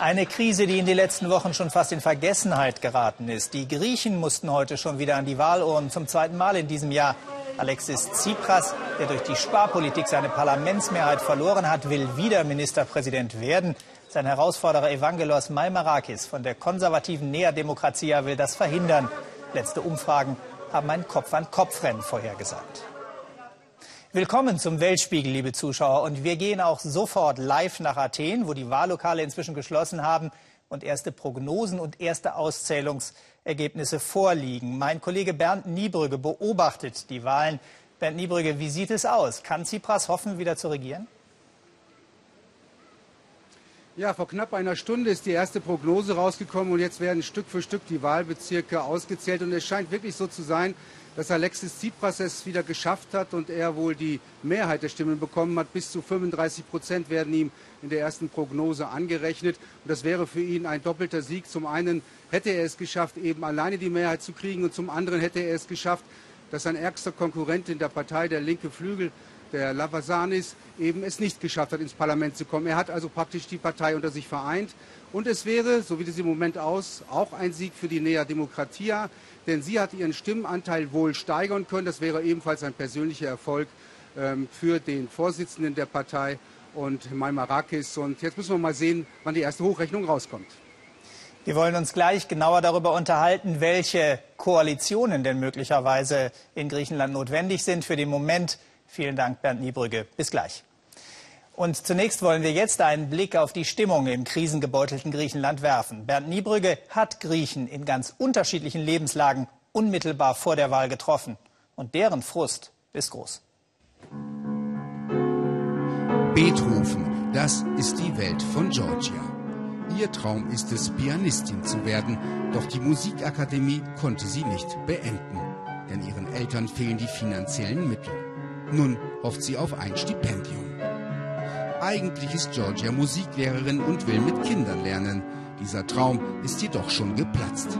Eine Krise, die in den letzten Wochen schon fast in Vergessenheit geraten ist. Die Griechen mussten heute schon wieder an die Wahlurnen zum zweiten Mal in diesem Jahr. Alexis Tsipras, der durch die Sparpolitik seine Parlamentsmehrheit verloren hat, will wieder Ministerpräsident werden. Sein Herausforderer Evangelos Maimarakis von der konservativen Nea Demokratia will das verhindern. Letzte Umfragen haben ein Kopf-an-Kopf-Rennen vorhergesagt. Willkommen zum Weltspiegel, liebe Zuschauer. Und wir gehen auch sofort live nach Athen, wo die Wahllokale inzwischen geschlossen haben und erste Prognosen und erste Auszählungsergebnisse vorliegen. Mein Kollege Bernd Niebrügge beobachtet die Wahlen. Bernd Niebrügge, wie sieht es aus? Kann Tsipras hoffen, wieder zu regieren? Ja, vor knapp einer Stunde ist die erste Prognose rausgekommen und jetzt werden Stück für Stück die Wahlbezirke ausgezählt. Und es scheint wirklich so zu sein, dass Alexis Tsipras es wieder geschafft hat und er wohl die Mehrheit der Stimmen bekommen hat. Bis zu 35 Prozent werden ihm in der ersten Prognose angerechnet. Und das wäre für ihn ein doppelter Sieg. Zum einen hätte er es geschafft, eben alleine die Mehrheit zu kriegen und zum anderen hätte er es geschafft, dass sein ärgster Konkurrent in der Partei, der linke Flügel, der Lavasanis, eben es nicht geschafft hat, ins Parlament zu kommen. Er hat also praktisch die Partei unter sich vereint. Und es wäre, so wie es im Moment aus, auch ein Sieg für die Nea Demokratia, denn sie hat ihren Stimmenanteil wohl steigern können. Das wäre ebenfalls ein persönlicher Erfolg ähm, für den Vorsitzenden der Partei und Maimarakis. Und jetzt müssen wir mal sehen, wann die erste Hochrechnung rauskommt. Wir wollen uns gleich genauer darüber unterhalten, welche Koalitionen denn möglicherweise in Griechenland notwendig sind. Für den Moment vielen Dank, Bernd Niebrügge. Bis gleich. Und zunächst wollen wir jetzt einen Blick auf die Stimmung im krisengebeutelten Griechenland werfen. Bernd Niebrügge hat Griechen in ganz unterschiedlichen Lebenslagen unmittelbar vor der Wahl getroffen. Und deren Frust ist groß. Beethoven, das ist die Welt von Georgia. Ihr Traum ist es, Pianistin zu werden, doch die Musikakademie konnte sie nicht beenden, denn ihren Eltern fehlen die finanziellen Mittel. Nun hofft sie auf ein Stipendium. Eigentlich ist Georgia Musiklehrerin und will mit Kindern lernen. Dieser Traum ist jedoch schon geplatzt.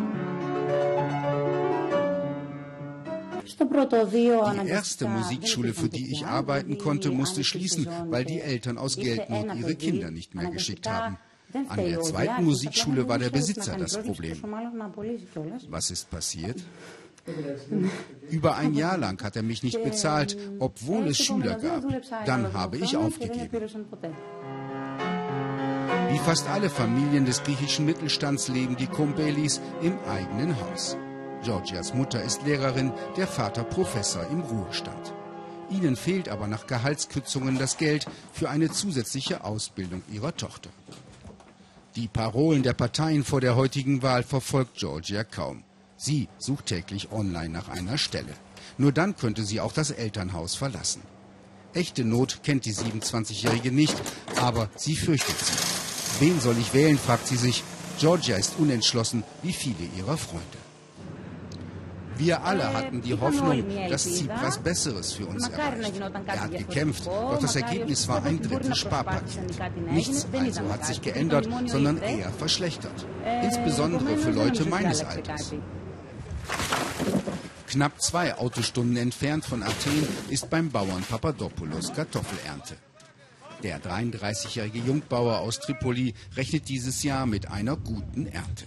Die erste Musikschule, für die ich arbeiten konnte, musste schließen, weil die Eltern aus Geldnot ihre Kinder nicht mehr geschickt haben. An der zweiten Musikschule war der Besitzer das Problem. Was ist passiert? Über ein Jahr lang hat er mich nicht bezahlt, obwohl es Schüler gab. Dann habe ich aufgegeben. Wie fast alle Familien des griechischen Mittelstands leben die Kumbelis im eigenen Haus. Georgias Mutter ist Lehrerin, der Vater Professor im Ruhestand. Ihnen fehlt aber nach Gehaltskürzungen das Geld für eine zusätzliche Ausbildung ihrer Tochter. Die Parolen der Parteien vor der heutigen Wahl verfolgt Georgia kaum. Sie sucht täglich online nach einer Stelle. Nur dann könnte sie auch das Elternhaus verlassen. Echte Not kennt die 27-Jährige nicht, aber sie fürchtet sie. Wen soll ich wählen, fragt sie sich. Georgia ist unentschlossen, wie viele ihrer Freunde. Wir alle hatten die Hoffnung, dass Tsipras Besseres für uns erreicht. Er hat gekämpft, doch das Ergebnis war ein drittes Sparpaket. Nichts also hat sich geändert, sondern eher verschlechtert. Insbesondere für Leute meines Alters. Knapp zwei Autostunden entfernt von Athen ist beim Bauern Papadopoulos Kartoffelernte. Der 33-jährige Jungbauer aus Tripoli rechnet dieses Jahr mit einer guten Ernte.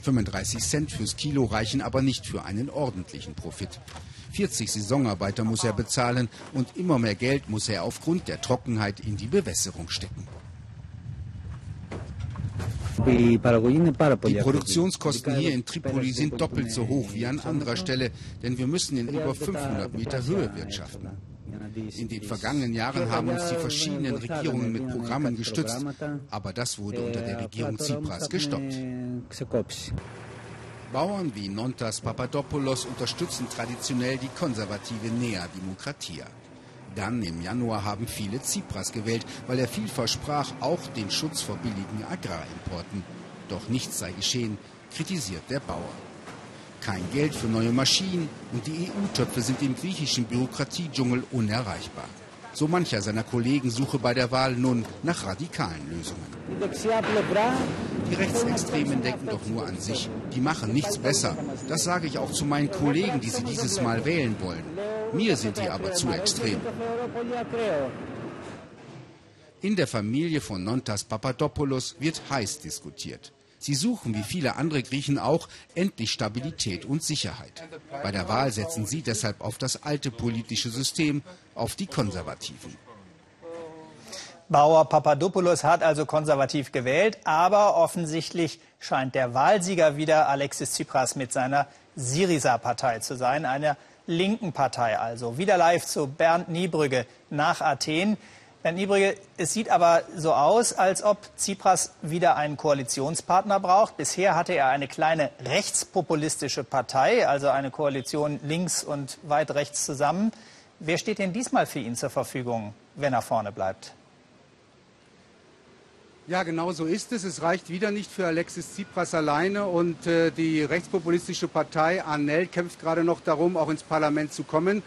35 Cent fürs Kilo reichen aber nicht für einen ordentlichen Profit. 40 Saisonarbeiter muss er bezahlen und immer mehr Geld muss er aufgrund der Trockenheit in die Bewässerung stecken. Die Produktionskosten hier in Tripoli sind doppelt so hoch wie an anderer Stelle, denn wir müssen in über 500 Meter Höhe wirtschaften. In den vergangenen Jahren haben uns die verschiedenen Regierungen mit Programmen gestützt, aber das wurde unter der Regierung Tsipras gestoppt. Bauern wie Nontas Papadopoulos unterstützen traditionell die konservative Nea Demokratia. Dann im Januar haben viele Tsipras gewählt, weil er viel versprach, auch den Schutz vor billigen Agrarimporten. Doch nichts sei geschehen, kritisiert der Bauer. Kein Geld für neue Maschinen und die EU-Töpfe sind im griechischen Bürokratiedschungel unerreichbar. So mancher seiner Kollegen suche bei der Wahl nun nach radikalen Lösungen. Die Rechtsextremen denken doch nur an sich. Die machen nichts besser. Das sage ich auch zu meinen Kollegen, die sie dieses Mal wählen wollen. Mir sind die aber zu extrem. In der Familie von Nontas Papadopoulos wird heiß diskutiert. Sie suchen, wie viele andere Griechen auch, endlich Stabilität und Sicherheit. Bei der Wahl setzen sie deshalb auf das alte politische System, auf die Konservativen. Bauer Papadopoulos hat also konservativ gewählt, aber offensichtlich scheint der Wahlsieger wieder Alexis Tsipras mit seiner Syriza-Partei zu sein, einer linken Partei also. Wieder live zu Bernd Niebrügge nach Athen. Bernd Niebrügge, es sieht aber so aus, als ob Tsipras wieder einen Koalitionspartner braucht. Bisher hatte er eine kleine rechtspopulistische Partei, also eine Koalition links und weit rechts zusammen. Wer steht denn diesmal für ihn zur Verfügung, wenn er vorne bleibt? Ja, genau so ist es. Es reicht wieder nicht für Alexis Tsipras alleine und äh, die rechtspopulistische Partei ANEL kämpft gerade noch darum, auch ins Parlament zu kommen.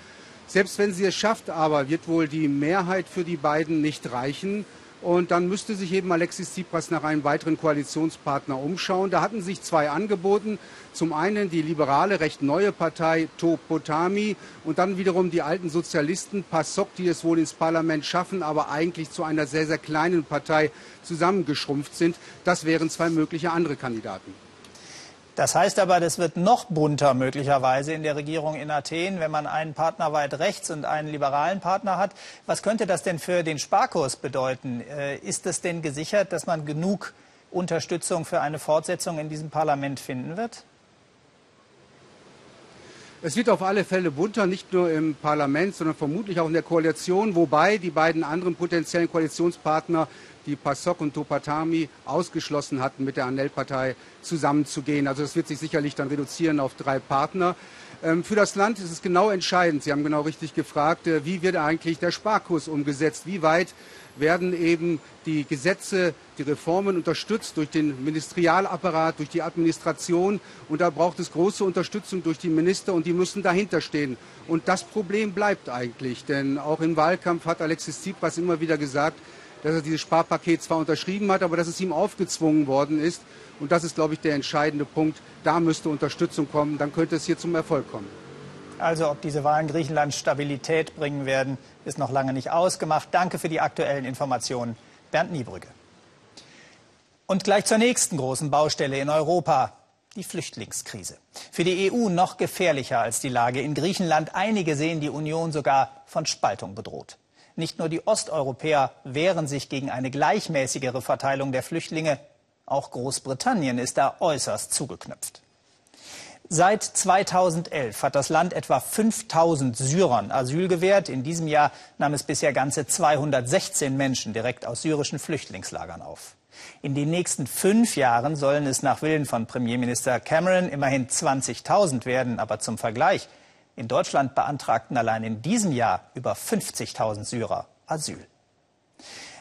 Selbst wenn sie es schafft, aber wird wohl die Mehrheit für die beiden nicht reichen. Und dann müsste sich eben Alexis Tsipras nach einem weiteren Koalitionspartner umschauen. Da hatten sich zwei angeboten. Zum einen die liberale, recht neue Partei Topotami und dann wiederum die alten Sozialisten PASOK, die es wohl ins Parlament schaffen, aber eigentlich zu einer sehr, sehr kleinen Partei zusammengeschrumpft sind. Das wären zwei mögliche andere Kandidaten. Das heißt aber, das wird noch bunter möglicherweise in der Regierung in Athen, wenn man einen Partner weit rechts und einen liberalen Partner hat. Was könnte das denn für den Sparkurs bedeuten? Äh, ist es denn gesichert, dass man genug Unterstützung für eine Fortsetzung in diesem Parlament finden wird? Es wird auf alle Fälle bunter, nicht nur im Parlament, sondern vermutlich auch in der Koalition, wobei die beiden anderen potenziellen Koalitionspartner die PASOK und Topatami ausgeschlossen hatten, mit der Anel-Partei zusammenzugehen. Also das wird sich sicherlich dann reduzieren auf drei Partner. Ähm, für das Land ist es genau entscheidend. Sie haben genau richtig gefragt, äh, wie wird eigentlich der Sparkurs umgesetzt? Wie weit werden eben die Gesetze, die Reformen unterstützt durch den Ministerialapparat, durch die Administration. Und da braucht es große Unterstützung durch die Minister und die müssen dahinter stehen. Und das Problem bleibt eigentlich, denn auch im Wahlkampf hat Alexis Tsipras immer wieder gesagt, dass er dieses Sparpaket zwar unterschrieben hat, aber dass es ihm aufgezwungen worden ist. Und das ist, glaube ich, der entscheidende Punkt. Da müsste Unterstützung kommen, dann könnte es hier zum Erfolg kommen. Also ob diese Wahlen Griechenland Stabilität bringen werden, ist noch lange nicht ausgemacht. Danke für die aktuellen Informationen, Bernd Niebrügge. Und gleich zur nächsten großen Baustelle in Europa, die Flüchtlingskrise. Für die EU noch gefährlicher als die Lage in Griechenland. Einige sehen die Union sogar von Spaltung bedroht. Nicht nur die Osteuropäer wehren sich gegen eine gleichmäßigere Verteilung der Flüchtlinge, auch Großbritannien ist da äußerst zugeknüpft. Seit 2011 hat das Land etwa 5000 Syrern Asyl gewährt. In diesem Jahr nahm es bisher ganze 216 Menschen direkt aus syrischen Flüchtlingslagern auf. In den nächsten fünf Jahren sollen es nach Willen von Premierminister Cameron immerhin 20.000 werden. Aber zum Vergleich, in Deutschland beantragten allein in diesem Jahr über 50.000 Syrer Asyl.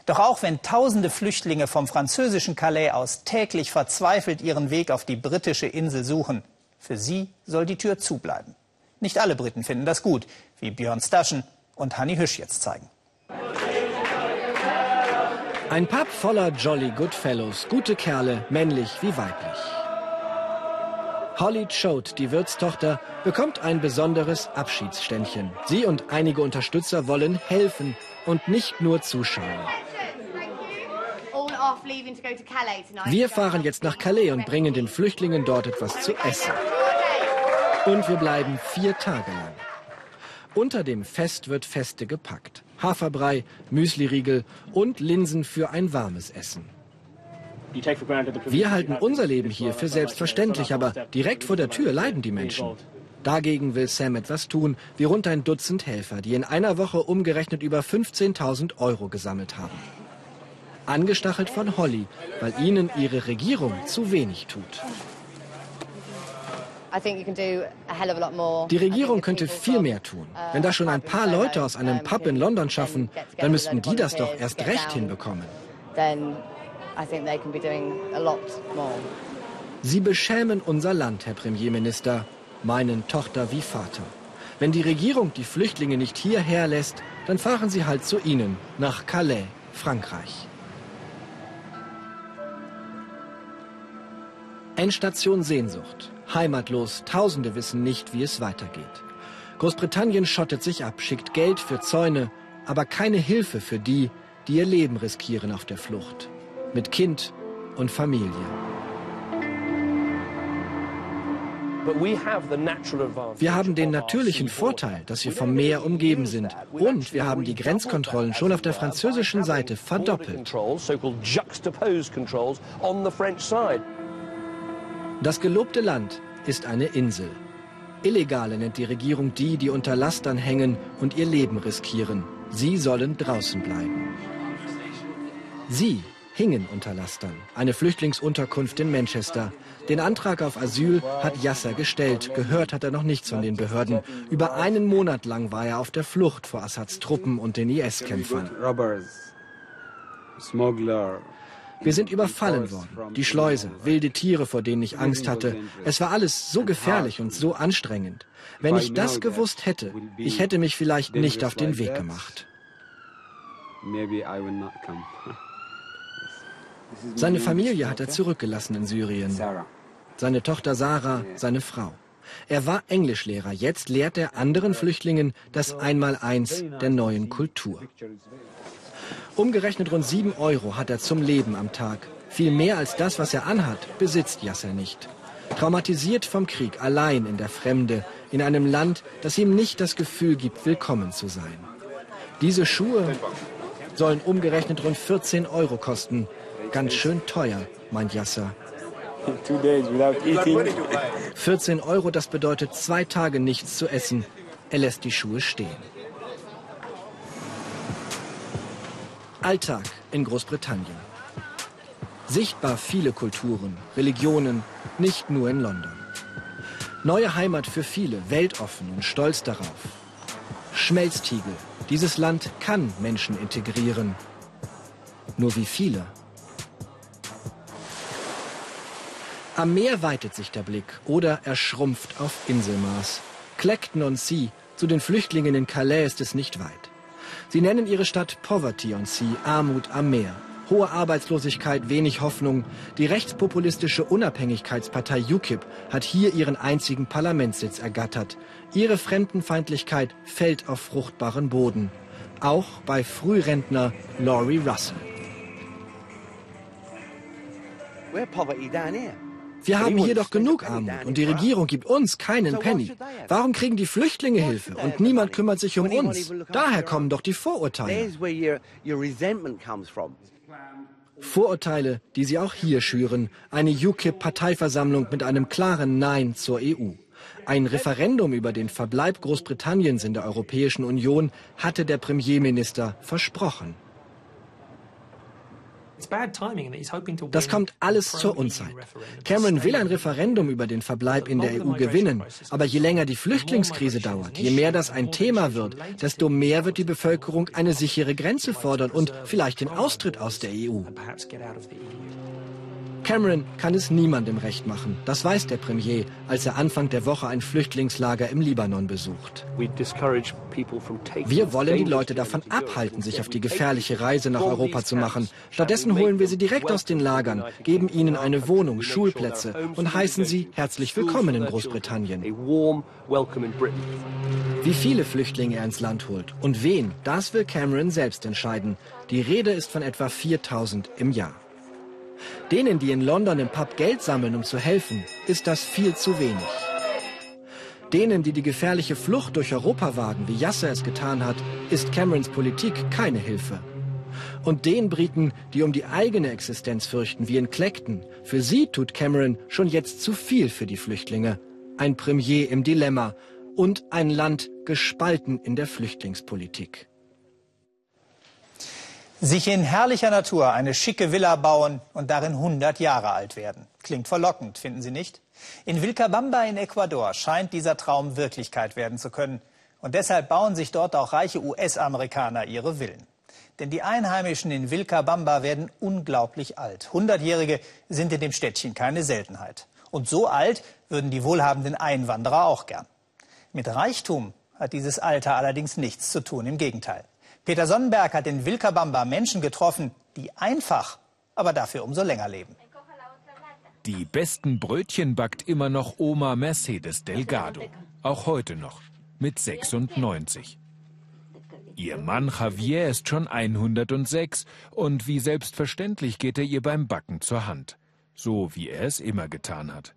Doch auch wenn tausende Flüchtlinge vom französischen Calais aus täglich verzweifelt ihren Weg auf die britische Insel suchen, für sie soll die Tür zubleiben. Nicht alle Briten finden das gut, wie Björn Staschen und Hanni Hüsch jetzt zeigen. Ein Pub voller Jolly Goodfellows, gute Kerle, männlich wie weiblich. Holly Choate, die Wirtstochter, bekommt ein besonderes Abschiedsständchen. Sie und einige Unterstützer wollen helfen und nicht nur zuschauen. Wir fahren jetzt nach Calais und bringen den Flüchtlingen dort etwas zu essen. Und wir bleiben vier Tage lang. Unter dem Fest wird Feste gepackt. Haferbrei, Müsliriegel und Linsen für ein warmes Essen. Wir halten unser Leben hier für selbstverständlich, aber direkt vor der Tür leiden die Menschen. Dagegen will Sam etwas tun, wie rund ein Dutzend Helfer, die in einer Woche umgerechnet über 15.000 Euro gesammelt haben. Angestachelt von Holly, weil ihnen ihre Regierung zu wenig tut. Die Regierung könnte viel mehr tun. Wenn das schon ein paar Leute aus einem Pub in London schaffen, dann müssten die das doch erst recht hinbekommen. Sie beschämen unser Land, Herr Premierminister, meinen Tochter wie Vater. Wenn die Regierung die Flüchtlinge nicht hierher lässt, dann fahren sie halt zu Ihnen, nach Calais, Frankreich. Endstation Sehnsucht. Heimatlos, Tausende wissen nicht, wie es weitergeht. Großbritannien schottet sich ab, schickt Geld für Zäune, aber keine Hilfe für die, die ihr Leben riskieren auf der Flucht. Mit Kind und Familie. Wir haben den natürlichen Vorteil, dass wir vom Meer umgeben sind. Und wir haben die Grenzkontrollen schon auf der französischen Seite verdoppelt. Das gelobte Land ist eine Insel. Illegale nennt die Regierung die, die unter Lastern hängen und ihr Leben riskieren. Sie sollen draußen bleiben. Sie hingen unter Lastern. Eine Flüchtlingsunterkunft in Manchester. Den Antrag auf Asyl hat Yasser gestellt. Gehört hat er noch nichts von den Behörden. Über einen Monat lang war er auf der Flucht vor Assads Truppen und den IS-Kämpfern. Wir sind überfallen worden. Die Schleuse, wilde Tiere, vor denen ich Angst hatte. Es war alles so gefährlich und so anstrengend. Wenn ich das gewusst hätte, ich hätte mich vielleicht nicht auf den Weg gemacht. Seine Familie hat er zurückgelassen in Syrien. Seine Tochter Sarah, seine Frau. Er war Englischlehrer. Jetzt lehrt er anderen Flüchtlingen das Einmaleins der neuen Kultur. Umgerechnet rund sieben Euro hat er zum Leben am Tag. Viel mehr als das, was er anhat, besitzt Yasser nicht. Traumatisiert vom Krieg, allein in der Fremde, in einem Land, das ihm nicht das Gefühl gibt, willkommen zu sein. Diese Schuhe sollen umgerechnet rund 14 Euro kosten. Ganz schön teuer, meint Yasser. 14 Euro, das bedeutet zwei Tage nichts zu essen. Er lässt die Schuhe stehen. Alltag in Großbritannien. Sichtbar viele Kulturen, Religionen, nicht nur in London. Neue Heimat für viele, weltoffen und stolz darauf. Schmelztiegel. Dieses Land kann Menschen integrieren. Nur wie viele? Am Meer weitet sich der Blick oder er schrumpft auf Inselmaß. Clacton on Sea, zu den Flüchtlingen in Calais ist es nicht weit. Sie nennen ihre Stadt Poverty on Sea, Armut am Meer. Hohe Arbeitslosigkeit, wenig Hoffnung. Die rechtspopulistische Unabhängigkeitspartei UKIP hat hier ihren einzigen Parlamentssitz ergattert. Ihre Fremdenfeindlichkeit fällt auf fruchtbaren Boden. Auch bei Frührentner Laurie Russell. We're poverty down here. Wir haben hier doch genug Armut und die Regierung gibt uns keinen Penny. Warum kriegen die Flüchtlinge Hilfe und niemand kümmert sich um uns? Daher kommen doch die Vorurteile. Vorurteile, die sie auch hier schüren. Eine UKIP-Parteiversammlung mit einem klaren Nein zur EU. Ein Referendum über den Verbleib Großbritanniens in der Europäischen Union hatte der Premierminister versprochen. Das kommt alles zur Unzeit. Cameron will ein Referendum über den Verbleib in der EU gewinnen. Aber je länger die Flüchtlingskrise dauert, je mehr das ein Thema wird, desto mehr wird die Bevölkerung eine sichere Grenze fordern und vielleicht den Austritt aus der EU. Cameron kann es niemandem recht machen. Das weiß der Premier, als er Anfang der Woche ein Flüchtlingslager im Libanon besucht. Wir wollen die Leute davon abhalten, sich auf die gefährliche Reise nach Europa zu machen. Stattdessen holen wir sie direkt aus den Lagern, geben ihnen eine Wohnung, Schulplätze und heißen sie herzlich willkommen in Großbritannien. Wie viele Flüchtlinge er ins Land holt und wen, das will Cameron selbst entscheiden. Die Rede ist von etwa 4000 im Jahr. Denen, die in London im Pub Geld sammeln, um zu helfen, ist das viel zu wenig. Denen, die die gefährliche Flucht durch Europa wagen, wie Yasser es getan hat, ist Camerons Politik keine Hilfe. Und den Briten, die um die eigene Existenz fürchten, wie in Clacton, für sie tut Cameron schon jetzt zu viel für die Flüchtlinge. Ein Premier im Dilemma und ein Land gespalten in der Flüchtlingspolitik. Sich in herrlicher Natur eine schicke Villa bauen und darin 100 Jahre alt werden. Klingt verlockend, finden Sie nicht? In Vilcabamba in Ecuador scheint dieser Traum Wirklichkeit werden zu können. Und deshalb bauen sich dort auch reiche US-Amerikaner ihre Villen. Denn die Einheimischen in Vilcabamba werden unglaublich alt. Hundertjährige sind in dem Städtchen keine Seltenheit. Und so alt würden die wohlhabenden Einwanderer auch gern. Mit Reichtum hat dieses Alter allerdings nichts zu tun. Im Gegenteil. Peter Sonnenberg hat in Wilkabamba Menschen getroffen, die einfach, aber dafür umso länger leben. Die besten Brötchen backt immer noch Oma Mercedes Delgado. Auch heute noch, mit 96. Ihr Mann Javier ist schon 106 und wie selbstverständlich geht er ihr beim Backen zur Hand. So wie er es immer getan hat.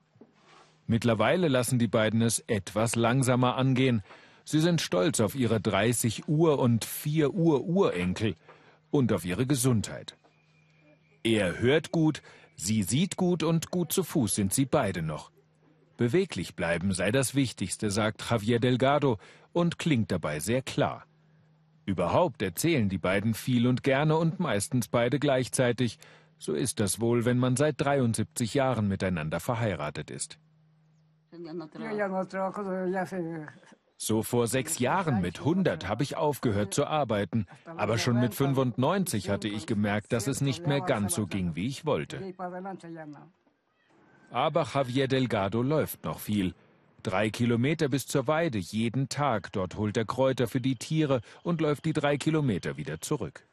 Mittlerweile lassen die beiden es etwas langsamer angehen. Sie sind stolz auf ihre 30 Uhr und 4 Uhr Urenkel und auf ihre Gesundheit. Er hört gut, sie sieht gut und gut zu Fuß sind sie beide noch. Beweglich bleiben sei das Wichtigste, sagt Javier Delgado und klingt dabei sehr klar. Überhaupt erzählen die beiden viel und gerne und meistens beide gleichzeitig. So ist das wohl, wenn man seit 73 Jahren miteinander verheiratet ist. So vor sechs Jahren mit 100 habe ich aufgehört zu arbeiten, aber schon mit 95 hatte ich gemerkt, dass es nicht mehr ganz so ging, wie ich wollte. Aber Javier Delgado läuft noch viel. Drei Kilometer bis zur Weide jeden Tag. Dort holt er Kräuter für die Tiere und läuft die drei Kilometer wieder zurück.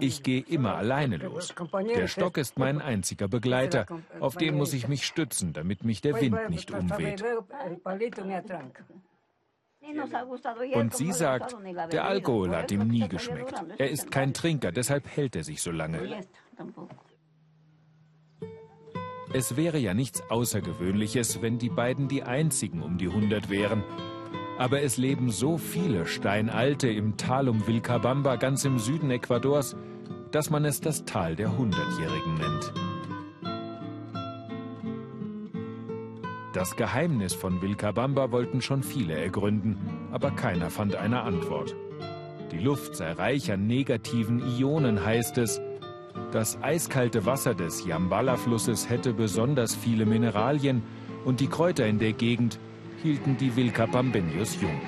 Ich gehe immer alleine los. Der Stock ist mein einziger Begleiter. Auf den muss ich mich stützen, damit mich der Wind nicht umweht. Und sie sagt, der Alkohol hat ihm nie geschmeckt. Er ist kein Trinker, deshalb hält er sich so lange. Es wäre ja nichts Außergewöhnliches, wenn die beiden die einzigen um die 100 wären. Aber es leben so viele Steinalte im Tal um Vilcabamba ganz im Süden Ecuadors, dass man es das Tal der Hundertjährigen nennt. Das Geheimnis von Vilcabamba wollten schon viele ergründen, aber keiner fand eine Antwort. Die Luft sei reich an negativen Ionen, heißt es, das eiskalte Wasser des Yambala-Flusses hätte besonders viele Mineralien und die Kräuter in der Gegend hielten die Vilcapambeños jung.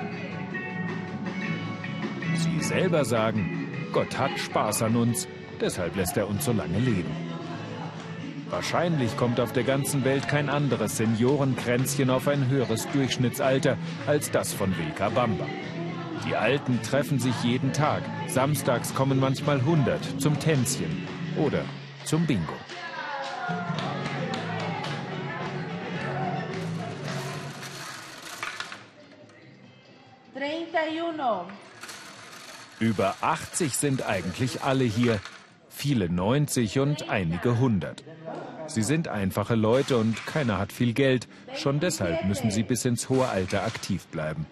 Sie selber sagen, Gott hat Spaß an uns, deshalb lässt er uns so lange leben. Wahrscheinlich kommt auf der ganzen Welt kein anderes Seniorenkränzchen auf ein höheres Durchschnittsalter als das von Vilcabamba. Die Alten treffen sich jeden Tag. Samstags kommen manchmal 100 zum Tänzchen oder zum Bingo. Über 80 sind eigentlich alle hier, viele 90 und einige 100. Sie sind einfache Leute und keiner hat viel Geld. Schon deshalb müssen sie bis ins hohe Alter aktiv bleiben.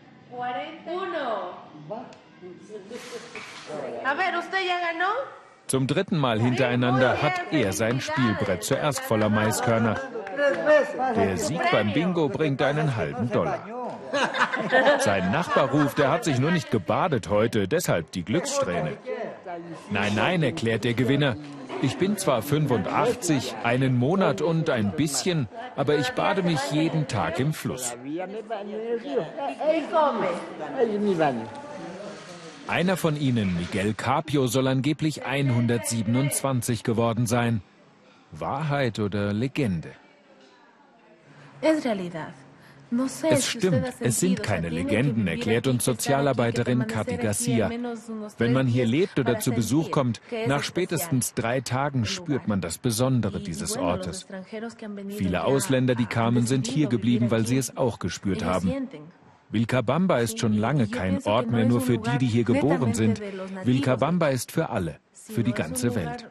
Zum dritten Mal hintereinander hat er sein Spielbrett zuerst voller Maiskörner. Der Sieg beim Bingo bringt einen halben Dollar. Sein Nachbar ruft, er hat sich nur nicht gebadet heute, deshalb die Glückssträhne. Nein, nein, erklärt der Gewinner. Ich bin zwar 85, einen Monat und ein bisschen, aber ich bade mich jeden Tag im Fluss. Einer von ihnen, Miguel Carpio, soll angeblich 127 geworden sein. Wahrheit oder Legende? Es stimmt, es sind keine Legenden, erklärt uns Sozialarbeiterin Kathi Garcia. Wenn man hier lebt oder zu Besuch kommt, nach spätestens drei Tagen spürt man das Besondere dieses Ortes. Viele Ausländer, die kamen, sind hier geblieben, weil sie es auch gespürt haben. Vilcabamba ist schon lange kein Ort mehr nur für die, die hier geboren sind. Vilcabamba ist für alle, für die ganze Welt.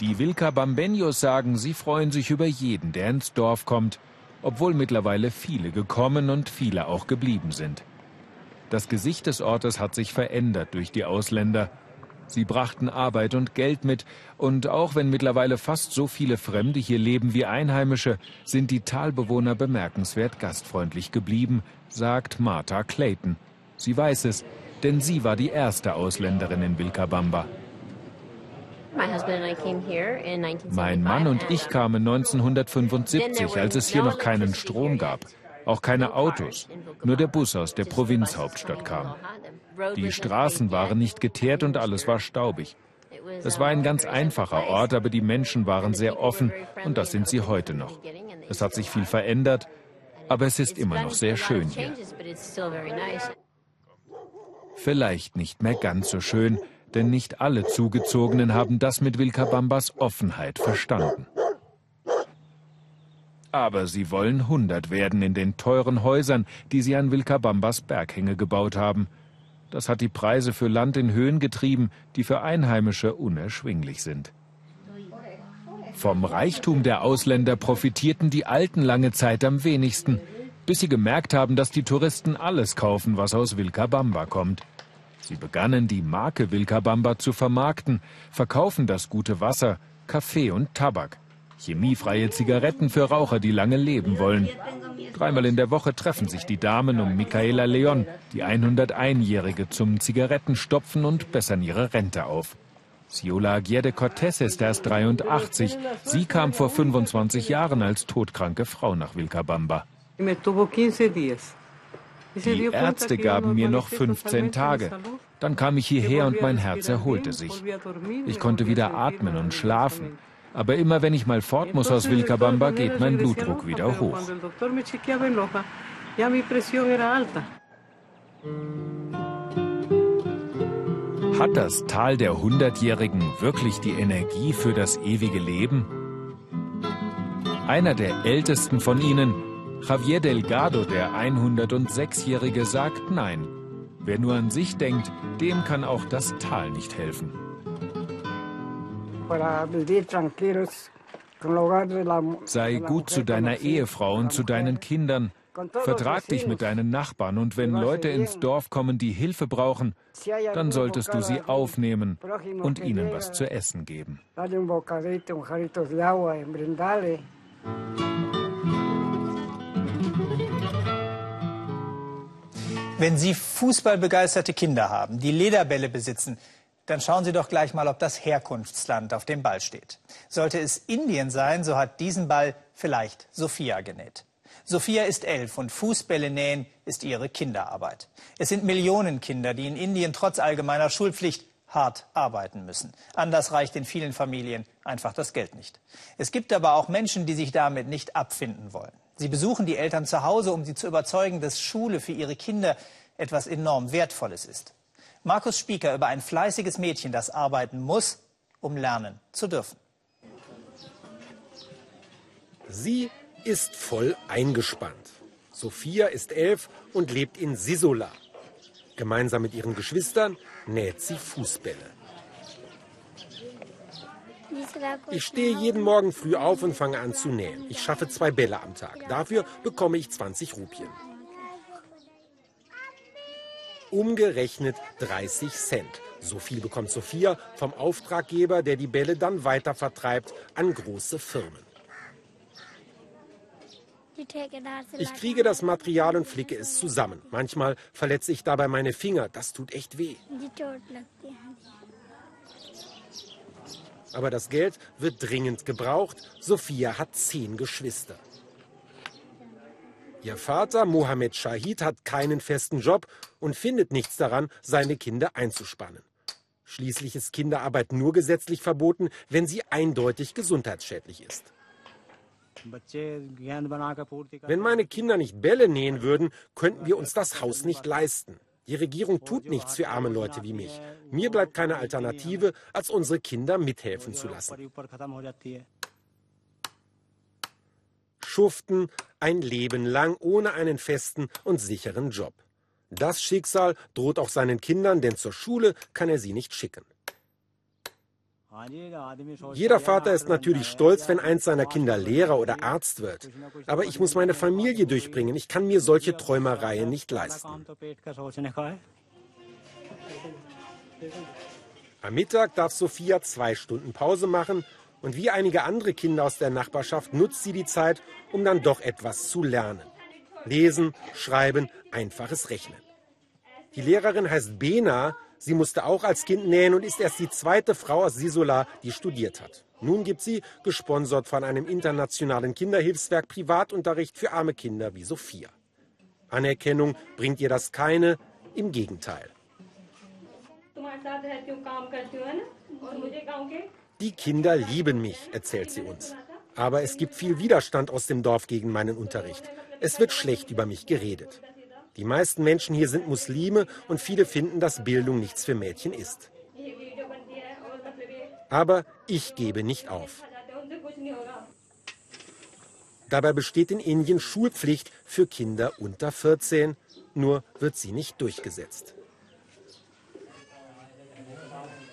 Die Vilcabambeños sagen, sie freuen sich über jeden, der ins Dorf kommt, obwohl mittlerweile viele gekommen und viele auch geblieben sind. Das Gesicht des Ortes hat sich verändert durch die Ausländer. Sie brachten Arbeit und Geld mit, und auch wenn mittlerweile fast so viele Fremde hier leben wie Einheimische, sind die Talbewohner bemerkenswert gastfreundlich geblieben, sagt Martha Clayton. Sie weiß es, denn sie war die erste Ausländerin in Vilcabamba. Mein Mann und ich kamen 1975, als es hier noch keinen Strom gab, auch keine Autos, nur der Bus aus der Provinzhauptstadt kam. Die Straßen waren nicht geteert und alles war staubig. Es war ein ganz einfacher Ort, aber die Menschen waren sehr offen und das sind sie heute noch. Es hat sich viel verändert, aber es ist immer noch sehr schön hier. Vielleicht nicht mehr ganz so schön, denn nicht alle Zugezogenen haben das mit Vilcabambas Offenheit verstanden. Aber sie wollen 100 werden in den teuren Häusern, die sie an Vilcabambas Berghänge gebaut haben. Das hat die Preise für Land in Höhen getrieben, die für Einheimische unerschwinglich sind. Vom Reichtum der Ausländer profitierten die Alten lange Zeit am wenigsten, bis sie gemerkt haben, dass die Touristen alles kaufen, was aus Vilcabamba kommt. Sie begannen, die Marke Vilcabamba zu vermarkten, verkaufen das gute Wasser, Kaffee und Tabak. Chemiefreie Zigaretten für Raucher, die lange leben wollen. Dreimal in der Woche treffen sich die Damen um Micaela Leon, die 101-Jährige, zum Zigarettenstopfen und bessern ihre Rente auf. Ciola Aguirre Cortés ist erst 83. Sie kam vor 25 Jahren als todkranke Frau nach Vilcabamba. Die Ärzte gaben mir noch 15 Tage. Dann kam ich hierher und mein Herz erholte sich. Ich konnte wieder atmen und schlafen. Aber immer wenn ich mal fort muss aus Vilcabamba, geht mein Blutdruck wieder hoch. Hat das Tal der Hundertjährigen wirklich die Energie für das ewige Leben? Einer der ältesten von ihnen, Javier Delgado, der 106-Jährige, sagt Nein. Wer nur an sich denkt, dem kann auch das Tal nicht helfen. Sei gut zu deiner Ehefrau und zu deinen Kindern. Vertrag dich mit deinen Nachbarn und wenn Leute ins Dorf kommen, die Hilfe brauchen, dann solltest du sie aufnehmen und ihnen was zu essen geben. Wenn Sie fußballbegeisterte Kinder haben, die Lederbälle besitzen, dann schauen Sie doch gleich mal, ob das Herkunftsland auf dem Ball steht. Sollte es Indien sein, so hat diesen Ball vielleicht Sophia genäht. Sophia ist elf und Fußbälle nähen ist ihre Kinderarbeit. Es sind Millionen Kinder, die in Indien trotz allgemeiner Schulpflicht hart arbeiten müssen. Anders reicht in vielen Familien einfach das Geld nicht. Es gibt aber auch Menschen, die sich damit nicht abfinden wollen. Sie besuchen die Eltern zu Hause, um sie zu überzeugen, dass Schule für ihre Kinder etwas enorm Wertvolles ist. Markus Spieker über ein fleißiges Mädchen, das arbeiten muss, um lernen zu dürfen. Sie ist voll eingespannt. Sophia ist elf und lebt in Sisola. Gemeinsam mit ihren Geschwistern näht sie Fußbälle. Ich stehe jeden Morgen früh auf und fange an zu nähen. Ich schaffe zwei Bälle am Tag. Dafür bekomme ich 20 Rupien. Umgerechnet 30 Cent. So viel bekommt Sophia vom Auftraggeber, der die Bälle dann weiter vertreibt an große Firmen. Ich kriege das Material und flicke es zusammen. Manchmal verletze ich dabei meine Finger. Das tut echt weh. Aber das Geld wird dringend gebraucht. Sophia hat zehn Geschwister. Ihr Vater, Mohammed Shahid, hat keinen festen Job und findet nichts daran, seine Kinder einzuspannen. Schließlich ist Kinderarbeit nur gesetzlich verboten, wenn sie eindeutig gesundheitsschädlich ist. Wenn meine Kinder nicht Bälle nähen würden, könnten wir uns das Haus nicht leisten. Die Regierung tut nichts für arme Leute wie mich. Mir bleibt keine Alternative, als unsere Kinder mithelfen zu lassen. Schuften ein Leben lang ohne einen festen und sicheren Job. Das Schicksal droht auch seinen Kindern, denn zur Schule kann er sie nicht schicken. Jeder Vater ist natürlich stolz, wenn eins seiner Kinder Lehrer oder Arzt wird. Aber ich muss meine Familie durchbringen. Ich kann mir solche Träumereien nicht leisten. Am Mittag darf Sophia zwei Stunden Pause machen und wie einige andere Kinder aus der Nachbarschaft nutzt sie die Zeit, um dann doch etwas zu lernen. Lesen, schreiben, einfaches Rechnen. Die Lehrerin heißt Bena Sie musste auch als Kind nähen und ist erst die zweite Frau aus Sisola, die studiert hat. Nun gibt sie, gesponsert von einem internationalen Kinderhilfswerk, Privatunterricht für arme Kinder wie Sophia. Anerkennung bringt ihr das keine, im Gegenteil. Die Kinder lieben mich, erzählt sie uns. Aber es gibt viel Widerstand aus dem Dorf gegen meinen Unterricht. Es wird schlecht über mich geredet. Die meisten Menschen hier sind Muslime und viele finden, dass Bildung nichts für Mädchen ist. Aber ich gebe nicht auf. Dabei besteht in Indien Schulpflicht für Kinder unter 14, nur wird sie nicht durchgesetzt.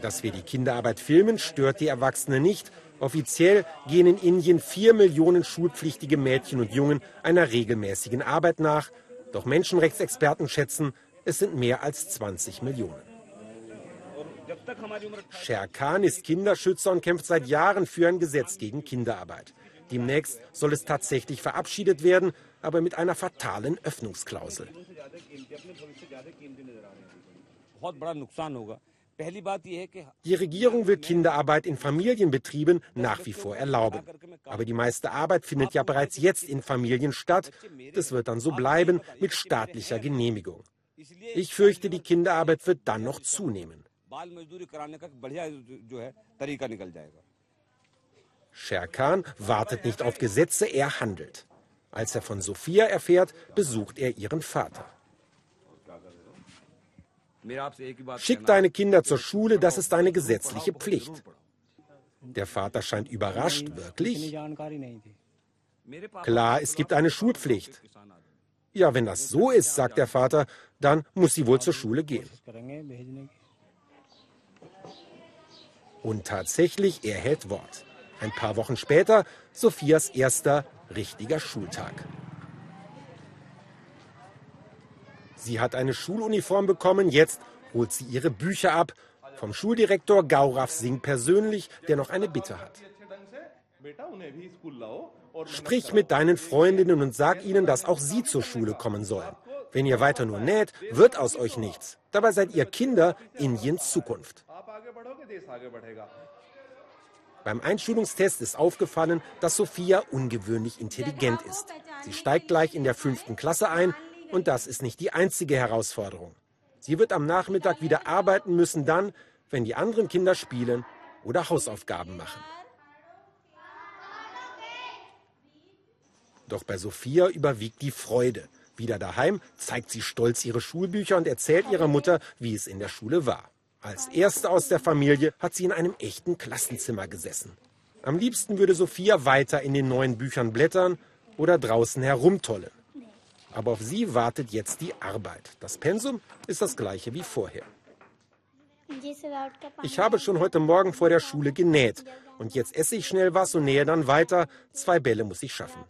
Dass wir die Kinderarbeit filmen, stört die Erwachsenen nicht. Offiziell gehen in Indien vier Millionen schulpflichtige Mädchen und Jungen einer regelmäßigen Arbeit nach. Doch Menschenrechtsexperten schätzen, es sind mehr als 20 Millionen. Sher Khan ist Kinderschützer und kämpft seit Jahren für ein Gesetz gegen Kinderarbeit. Demnächst soll es tatsächlich verabschiedet werden, aber mit einer fatalen Öffnungsklausel. Die Regierung will Kinderarbeit in Familienbetrieben nach wie vor erlauben. Aber die meiste Arbeit findet ja bereits jetzt in Familien statt. Das wird dann so bleiben mit staatlicher Genehmigung. Ich fürchte, die Kinderarbeit wird dann noch zunehmen. Sherkan wartet nicht auf Gesetze, er handelt. Als er von Sophia erfährt, besucht er ihren Vater. Schick deine Kinder zur Schule, das ist deine gesetzliche Pflicht. Der Vater scheint überrascht, wirklich? Klar, es gibt eine Schulpflicht. Ja, wenn das so ist, sagt der Vater, dann muss sie wohl zur Schule gehen. Und tatsächlich, er hält Wort. Ein paar Wochen später Sophias erster richtiger Schultag. Sie hat eine Schuluniform bekommen, jetzt holt sie ihre Bücher ab. Vom Schuldirektor Gaurav Singh persönlich, der noch eine Bitte hat. Sprich mit deinen Freundinnen und sag ihnen, dass auch sie zur Schule kommen sollen. Wenn ihr weiter nur näht, wird aus euch nichts. Dabei seid ihr Kinder Indiens Zukunft. Beim Einschulungstest ist aufgefallen, dass Sophia ungewöhnlich intelligent ist. Sie steigt gleich in der fünften Klasse ein und das ist nicht die einzige Herausforderung. Sie wird am Nachmittag wieder arbeiten müssen, dann, wenn die anderen Kinder spielen oder Hausaufgaben machen. Doch bei Sophia überwiegt die Freude. Wieder daheim zeigt sie stolz ihre Schulbücher und erzählt ihrer Mutter, wie es in der Schule war. Als erste aus der Familie hat sie in einem echten Klassenzimmer gesessen. Am liebsten würde Sophia weiter in den neuen Büchern blättern oder draußen herumtollen. Aber auf sie wartet jetzt die Arbeit. Das Pensum ist das gleiche wie vorher. Ich habe schon heute Morgen vor der Schule genäht. Und jetzt esse ich schnell was und nähe dann weiter. Zwei Bälle muss ich schaffen.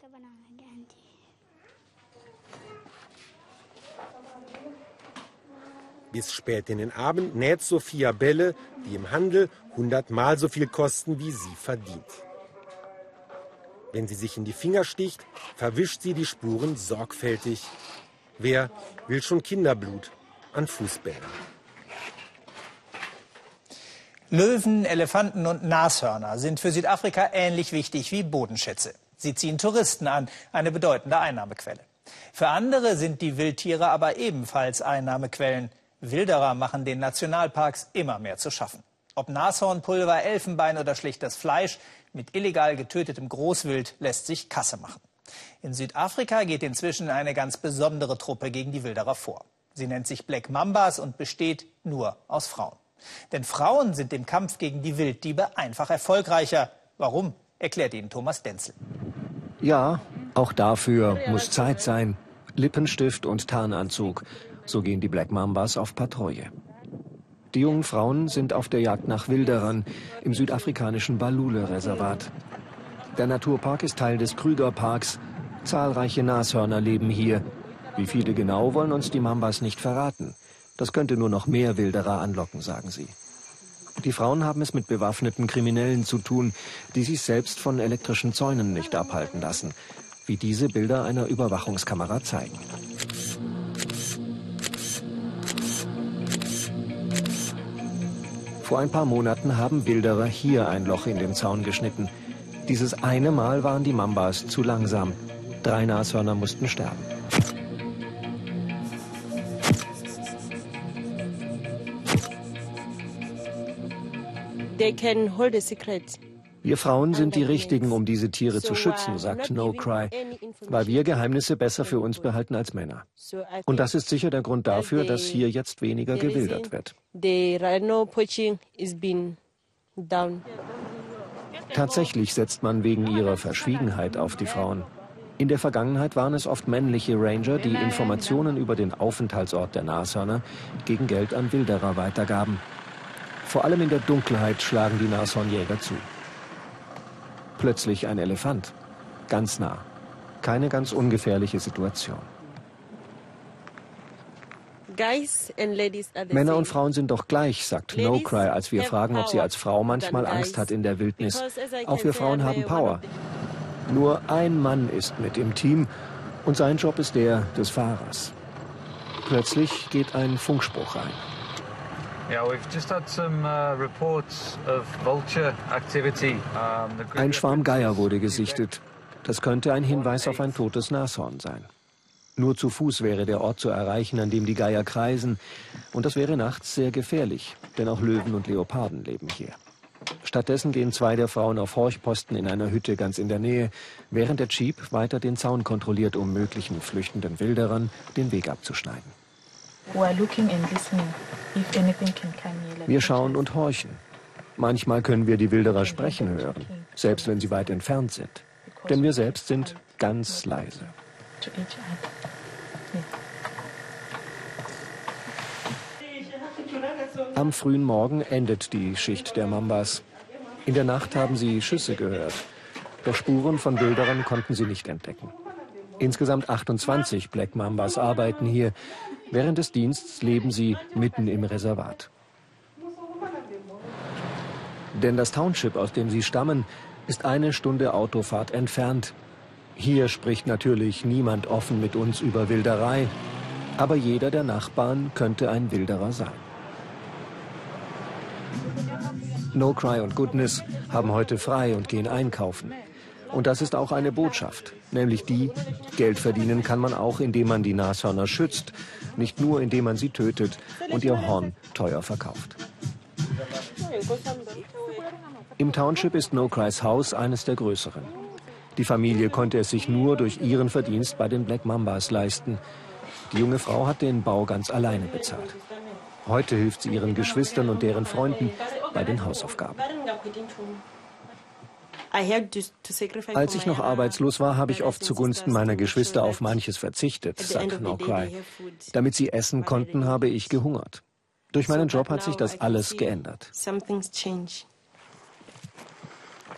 Bis spät in den Abend näht Sophia Bälle, die im Handel hundertmal so viel kosten, wie sie verdient. Wenn sie sich in die Finger sticht, verwischt sie die Spuren sorgfältig. Wer will schon Kinderblut an Fußbällen? Löwen, Elefanten und Nashörner sind für Südafrika ähnlich wichtig wie Bodenschätze. Sie ziehen Touristen an, eine bedeutende Einnahmequelle. Für andere sind die Wildtiere aber ebenfalls Einnahmequellen. Wilderer machen den Nationalparks immer mehr zu schaffen. Ob Nashornpulver, Elfenbein oder schlichtes Fleisch, mit illegal getötetem Großwild lässt sich Kasse machen. In Südafrika geht inzwischen eine ganz besondere Truppe gegen die Wilderer vor. Sie nennt sich Black Mambas und besteht nur aus Frauen. Denn Frauen sind im Kampf gegen die Wilddiebe einfach erfolgreicher. Warum, erklärt Ihnen Thomas Denzel. Ja, auch dafür muss Zeit sein. Lippenstift und Tarnanzug. So gehen die Black Mambas auf Patrouille. Die jungen Frauen sind auf der Jagd nach Wilderern im südafrikanischen Balule-Reservat. Der Naturpark ist Teil des Krügerparks. Zahlreiche Nashörner leben hier. Wie viele genau wollen uns die Mambas nicht verraten. Das könnte nur noch mehr Wilderer anlocken, sagen sie. Die Frauen haben es mit bewaffneten Kriminellen zu tun, die sich selbst von elektrischen Zäunen nicht abhalten lassen, wie diese Bilder einer Überwachungskamera zeigen. Vor ein paar Monaten haben Wilderer hier ein Loch in den Zaun geschnitten. Dieses eine Mal waren die Mambas zu langsam. Drei Nashörner mussten sterben. They can hold a secret. Wir Frauen sind die Richtigen, um diese Tiere zu schützen, sagt No Cry, weil wir Geheimnisse besser für uns behalten als Männer. Und das ist sicher der Grund dafür, dass hier jetzt weniger gewildert wird. Tatsächlich setzt man wegen ihrer Verschwiegenheit auf die Frauen. In der Vergangenheit waren es oft männliche Ranger, die Informationen über den Aufenthaltsort der Nashörner gegen Geld an Wilderer weitergaben. Vor allem in der Dunkelheit schlagen die Nashornjäger zu. Plötzlich ein Elefant. Ganz nah. Keine ganz ungefährliche Situation. Männer und Frauen sind doch gleich, sagt No Cry, als wir fragen, ob sie als Frau manchmal Angst hat in der Wildnis. Auch wir Frauen haben Power. Nur ein Mann ist mit im Team und sein Job ist der des Fahrers. Plötzlich geht ein Funkspruch ein. Ein Schwarm Geier wurde gesichtet. Das könnte ein Hinweis auf ein totes Nashorn sein. Nur zu Fuß wäre der Ort zu erreichen, an dem die Geier kreisen. Und das wäre nachts sehr gefährlich, denn auch Löwen und Leoparden leben hier. Stattdessen gehen zwei der Frauen auf Horchposten in einer Hütte ganz in der Nähe, während der Jeep weiter den Zaun kontrolliert, um möglichen flüchtenden Wilderern den Weg abzuschneiden. Wir schauen und horchen. Manchmal können wir die Wilderer sprechen hören, selbst wenn sie weit entfernt sind. Denn wir selbst sind ganz leise. Am frühen Morgen endet die Schicht der Mambas. In der Nacht haben sie Schüsse gehört. Doch Spuren von Wilderern konnten sie nicht entdecken. Insgesamt 28 Black Mambas arbeiten hier. Während des Dienstes leben sie mitten im Reservat. Denn das Township, aus dem sie stammen, ist eine Stunde Autofahrt entfernt. Hier spricht natürlich niemand offen mit uns über Wilderei, aber jeder der Nachbarn könnte ein Wilderer sein. No Cry und Goodness haben heute frei und gehen einkaufen. Und das ist auch eine Botschaft, nämlich die, Geld verdienen kann man auch, indem man die Nashörner schützt, nicht nur indem man sie tötet und ihr Horn teuer verkauft. Im Township ist No Crys Haus eines der größeren. Die Familie konnte es sich nur durch ihren Verdienst bei den Black Mambas leisten. Die junge Frau hat den Bau ganz alleine bezahlt. Heute hilft sie ihren Geschwistern und deren Freunden bei den Hausaufgaben. Als ich noch arbeitslos war, habe ich oft zugunsten meiner Geschwister auf manches verzichtet, sagt No Cry. Damit sie essen konnten, habe ich gehungert. Durch meinen Job hat sich das alles geändert.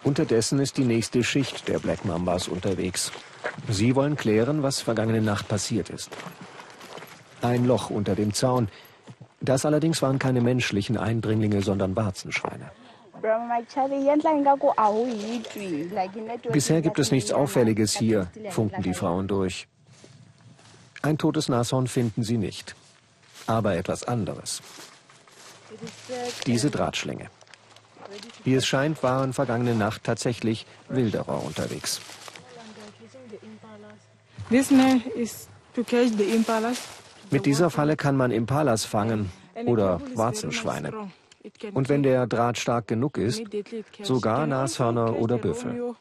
Unterdessen ist die nächste Schicht der Black Mambas unterwegs. Sie wollen klären, was vergangene Nacht passiert ist. Ein Loch unter dem Zaun, das allerdings waren keine menschlichen Eindringlinge, sondern Warzenschweine. Bisher gibt es nichts Auffälliges hier, funken die Frauen durch. Ein totes Nashorn finden sie nicht. Aber etwas anderes. Diese Drahtschlinge. Wie es scheint, waren vergangene Nacht tatsächlich Wilderer unterwegs. Mit dieser Falle kann man Impalas fangen oder Warzenschweine. Und wenn der Draht stark genug ist, sogar Nashörner oder Büffel.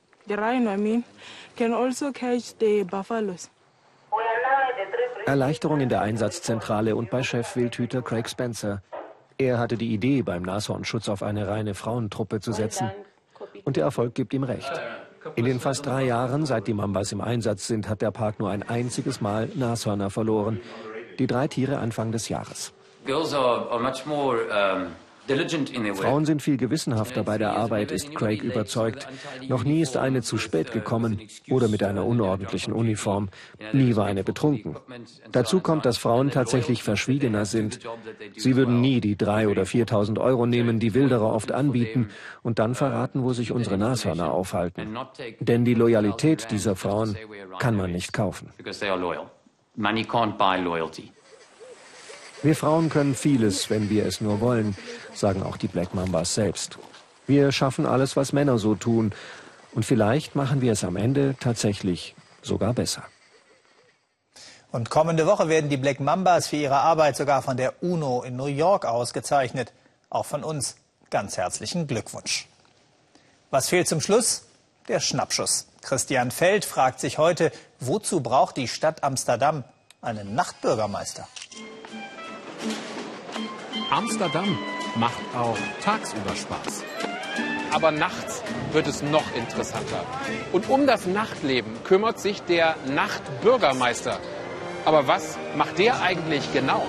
Erleichterung in der Einsatzzentrale und bei Chef Wildhüter Craig Spencer. Er hatte die Idee, beim Nashornschutz auf eine reine Frauentruppe zu setzen. Und der Erfolg gibt ihm recht. In den fast drei Jahren, seit die Mambas im Einsatz sind, hat der Park nur ein einziges Mal Nashörner verloren die drei Tiere Anfang des Jahres. Frauen sind viel gewissenhafter bei der Arbeit, ist Craig überzeugt. Noch nie ist eine zu spät gekommen oder mit einer unordentlichen Uniform. Nie war eine betrunken. Dazu kommt, dass Frauen tatsächlich verschwiegener sind. Sie würden nie die drei oder 4.000 Euro nehmen, die Wilderer oft anbieten, und dann verraten, wo sich unsere Nashörner aufhalten. Denn die Loyalität dieser Frauen kann man nicht kaufen. Money can't buy loyalty. Wir Frauen können vieles, wenn wir es nur wollen, sagen auch die Black Mambas selbst. Wir schaffen alles, was Männer so tun. Und vielleicht machen wir es am Ende tatsächlich sogar besser. Und kommende Woche werden die Black Mambas für ihre Arbeit sogar von der UNO in New York ausgezeichnet. Auch von uns ganz herzlichen Glückwunsch. Was fehlt zum Schluss? Der Schnappschuss. Christian Feld fragt sich heute, wozu braucht die Stadt Amsterdam einen Nachtbürgermeister? Amsterdam macht auch tagsüber Spaß. aber nachts wird es noch interessanter. Und um das Nachtleben kümmert sich der Nachtbürgermeister. Aber was macht der eigentlich genau?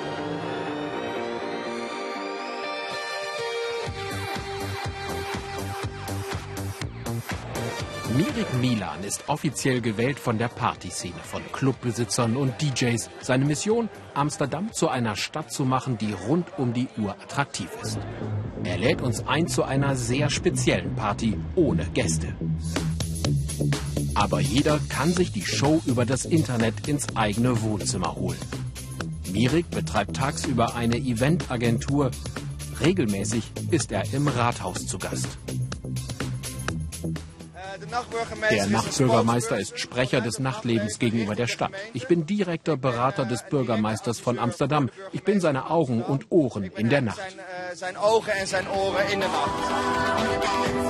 Mirik Milan ist offiziell gewählt von der Partyszene, von Clubbesitzern und DJs. Seine Mission, Amsterdam zu einer Stadt zu machen, die rund um die Uhr attraktiv ist. Er lädt uns ein zu einer sehr speziellen Party ohne Gäste. Aber jeder kann sich die Show über das Internet ins eigene Wohnzimmer holen. Mirik betreibt tagsüber eine Eventagentur. Regelmäßig ist er im Rathaus zu Gast. Der Nachtbürgermeister ist Sprecher des Nachtlebens gegenüber der Stadt. Ich bin direkter Berater des Bürgermeisters von Amsterdam. Ich bin seine Augen und Ohren in der Nacht.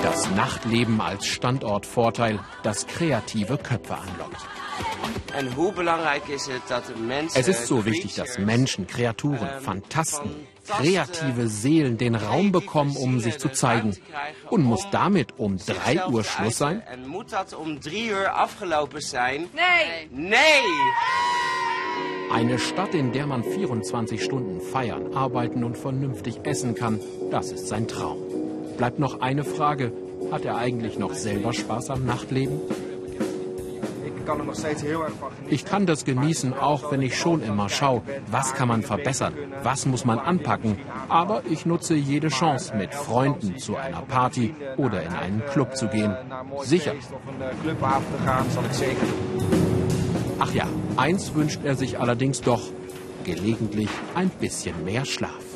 Das Nachtleben als Standortvorteil, das kreative Köpfe anlockt. Es ist so wichtig, dass Menschen, Kreaturen, Fantasten, kreative Seelen den Raum bekommen, um sich zu zeigen. Und muss damit um 3 Uhr Schluss sein? Nee! Nee! Eine Stadt, in der man 24 Stunden feiern, arbeiten und vernünftig essen kann, das ist sein Traum. Bleibt noch eine Frage. Hat er eigentlich noch selber Spaß am Nachtleben? Ich kann das genießen, auch wenn ich schon immer schaue, was kann man verbessern, was muss man anpacken. Aber ich nutze jede Chance, mit Freunden zu einer Party oder in einen Club zu gehen. Sicher. Ach ja, eins wünscht er sich allerdings doch. Gelegentlich ein bisschen mehr Schlaf.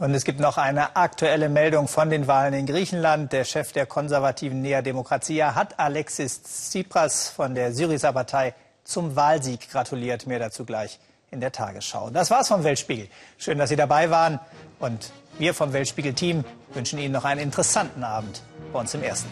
Und es gibt noch eine aktuelle Meldung von den Wahlen in Griechenland. Der Chef der konservativen Nea Demokratia hat Alexis Tsipras von der Syriza-Partei zum Wahlsieg gratuliert. Mehr dazu gleich in der Tagesschau. Das war's vom Weltspiegel. Schön, dass Sie dabei waren. Und wir vom Weltspiegel-Team wünschen Ihnen noch einen interessanten Abend bei uns im Ersten.